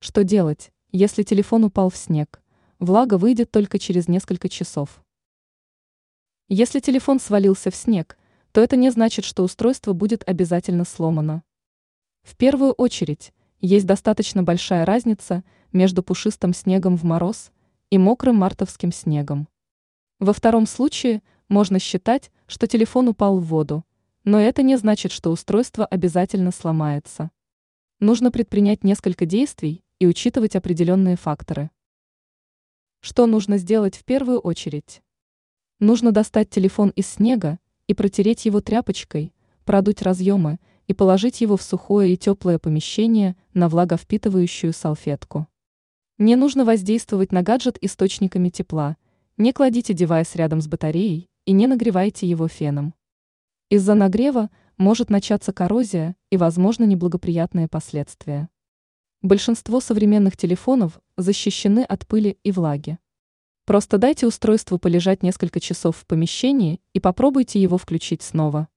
Что делать, если телефон упал в снег? Влага выйдет только через несколько часов. Если телефон свалился в снег, то это не значит, что устройство будет обязательно сломано. В первую очередь, есть достаточно большая разница между пушистым снегом в мороз и мокрым мартовским снегом. Во втором случае можно считать, что телефон упал в воду, но это не значит, что устройство обязательно сломается. Нужно предпринять несколько действий и учитывать определенные факторы. Что нужно сделать в первую очередь? Нужно достать телефон из снега и протереть его тряпочкой, продуть разъемы и положить его в сухое и теплое помещение на влаговпитывающую салфетку. Не нужно воздействовать на гаджет источниками тепла, не кладите девайс рядом с батареей и не нагревайте его феном. Из-за нагрева может начаться коррозия и, возможно, неблагоприятные последствия. Большинство современных телефонов защищены от пыли и влаги. Просто дайте устройству полежать несколько часов в помещении и попробуйте его включить снова.